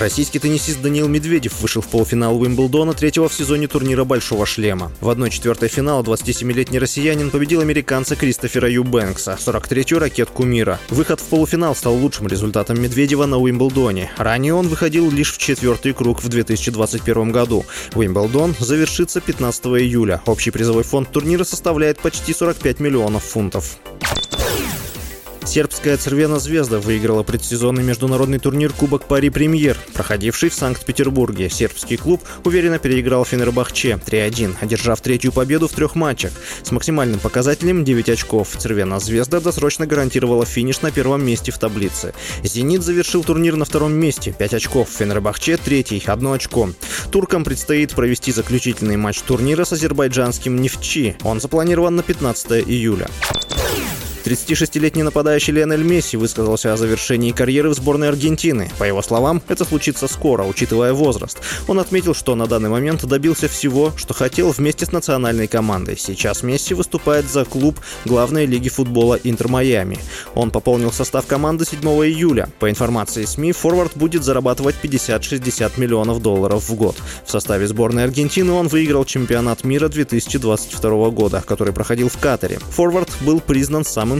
Российский теннисист Даниил Медведев вышел в полуфинал Уимблдона третьего в сезоне турнира «Большого шлема». В 1-4 финала 27-летний россиянин победил американца Кристофера Юбэнкса, 43-ю ракетку мира. Выход в полуфинал стал лучшим результатом Медведева на Уимблдоне. Ранее он выходил лишь в четвертый круг в 2021 году. Уимблдон завершится 15 июля. Общий призовой фонд турнира составляет почти 45 миллионов фунтов. Сербская «Цервена Звезда» выиграла предсезонный международный турнир Кубок Пари Премьер, проходивший в Санкт-Петербурге. Сербский клуб уверенно переиграл Фенербахче 3-1, одержав третью победу в трех матчах. С максимальным показателем 9 очков. «Цервена Звезда» досрочно гарантировала финиш на первом месте в таблице. «Зенит» завершил турнир на втором месте, 5 очков. Фенербахче – третий, 1 очко. Туркам предстоит провести заключительный матч турнира с азербайджанским «Нефчи». Он запланирован на 15 июля. 36-летний нападающий Лионель Месси высказался о завершении карьеры в сборной Аргентины. По его словам, это случится скоро, учитывая возраст. Он отметил, что на данный момент добился всего, что хотел вместе с национальной командой. Сейчас Месси выступает за клуб главной лиги футбола Интер Майами. Он пополнил состав команды 7 июля. По информации СМИ, форвард будет зарабатывать 50-60 миллионов долларов в год. В составе сборной Аргентины он выиграл чемпионат мира 2022 года, который проходил в Катаре. Форвард был признан самым